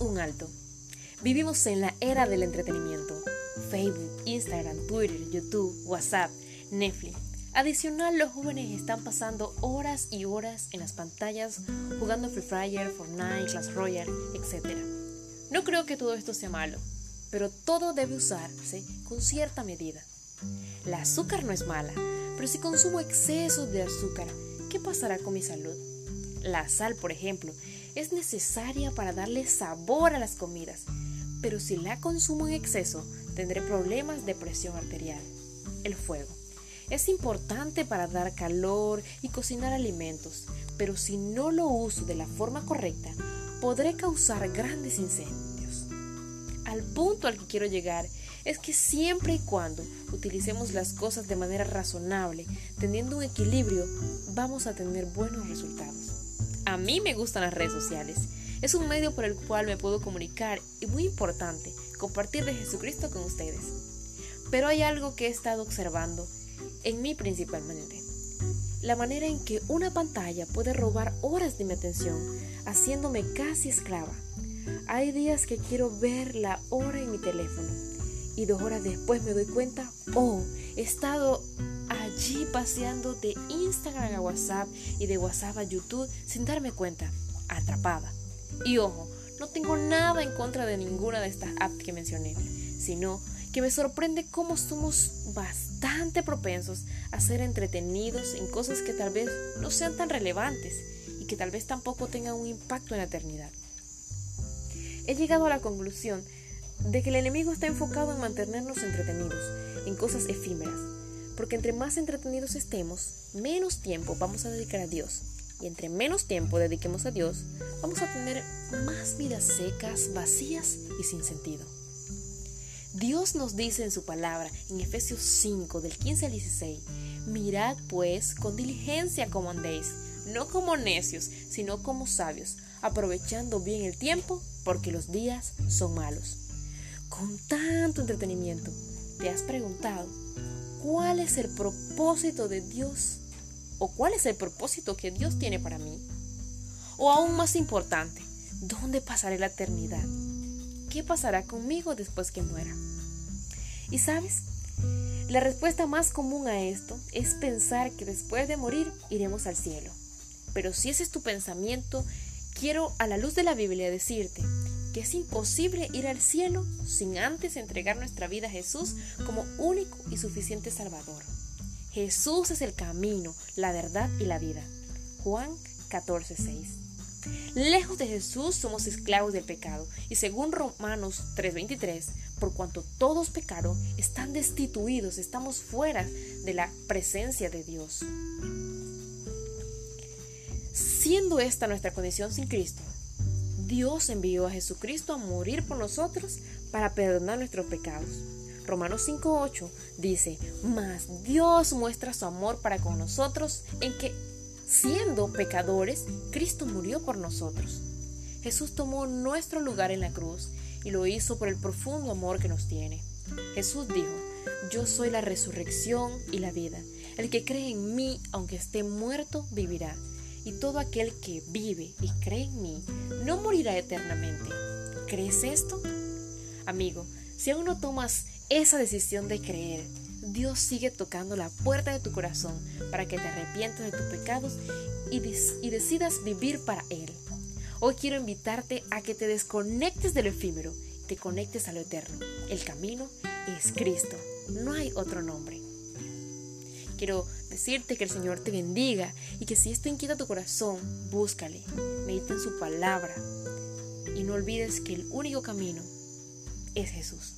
un alto. Vivimos en la era del entretenimiento. Facebook, Instagram, Twitter, YouTube, WhatsApp, Netflix. Adicional, los jóvenes están pasando horas y horas en las pantallas jugando Free Fire, Fortnite, Clash Royale, etc. No creo que todo esto sea malo, pero todo debe usarse con cierta medida. El azúcar no es mala, pero si consumo exceso de azúcar, ¿qué pasará con mi salud? La sal, por ejemplo, es necesaria para darle sabor a las comidas, pero si la consumo en exceso, tendré problemas de presión arterial. El fuego. Es importante para dar calor y cocinar alimentos, pero si no lo uso de la forma correcta, podré causar grandes incendios. Al punto al que quiero llegar es que siempre y cuando utilicemos las cosas de manera razonable, teniendo un equilibrio, vamos a tener buenos resultados. A mí me gustan las redes sociales. Es un medio por el cual me puedo comunicar y muy importante, compartir de Jesucristo con ustedes. Pero hay algo que he estado observando, en mí principalmente. La manera en que una pantalla puede robar horas de mi atención, haciéndome casi esclava. Hay días que quiero ver la hora en mi teléfono y dos horas después me doy cuenta, oh, he estado allí paseando de Instagram a WhatsApp y de WhatsApp a YouTube sin darme cuenta, atrapada. Y ojo, no tengo nada en contra de ninguna de estas apps que mencioné, sino que me sorprende cómo somos bastante propensos a ser entretenidos en cosas que tal vez no sean tan relevantes y que tal vez tampoco tengan un impacto en la eternidad. He llegado a la conclusión de que el enemigo está enfocado en mantenernos entretenidos, en cosas efímeras, porque entre más entretenidos estemos, menos tiempo vamos a dedicar a Dios, y entre menos tiempo dediquemos a Dios, vamos a tener más vidas secas, vacías y sin sentido. Dios nos dice en su palabra, en Efesios 5, del 15 al 16, mirad pues con diligencia como andéis, no como necios, sino como sabios, aprovechando bien el tiempo, porque los días son malos con tanto entretenimiento, ¿te has preguntado cuál es el propósito de Dios? ¿O cuál es el propósito que Dios tiene para mí? O aún más importante, ¿dónde pasaré la eternidad? ¿Qué pasará conmigo después que muera? Y sabes, la respuesta más común a esto es pensar que después de morir iremos al cielo. Pero si ese es tu pensamiento, quiero a la luz de la Biblia decirte que es imposible ir al cielo sin antes entregar nuestra vida a Jesús como único y suficiente Salvador. Jesús es el camino, la verdad y la vida. Juan 14:6. Lejos de Jesús somos esclavos del pecado y según Romanos 3:23, por cuanto todos pecaron, están destituidos, estamos fuera de la presencia de Dios. Siendo esta nuestra condición sin Cristo, Dios envió a Jesucristo a morir por nosotros para perdonar nuestros pecados. Romanos 5.8 dice, mas Dios muestra su amor para con nosotros en que, siendo pecadores, Cristo murió por nosotros. Jesús tomó nuestro lugar en la cruz y lo hizo por el profundo amor que nos tiene. Jesús dijo, yo soy la resurrección y la vida. El que cree en mí, aunque esté muerto, vivirá y todo aquel que vive y cree en mí no morirá eternamente. ¿Crees esto? Amigo, si aún no tomas esa decisión de creer, Dios sigue tocando la puerta de tu corazón para que te arrepientas de tus pecados y, y decidas vivir para Él. Hoy quiero invitarte a que te desconectes del efímero te conectes a lo eterno. El camino es Cristo, no hay otro nombre. Quiero decirte que el Señor te bendiga y que si esto inquieta tu corazón, búscale, medita en su palabra y no olvides que el único camino es Jesús.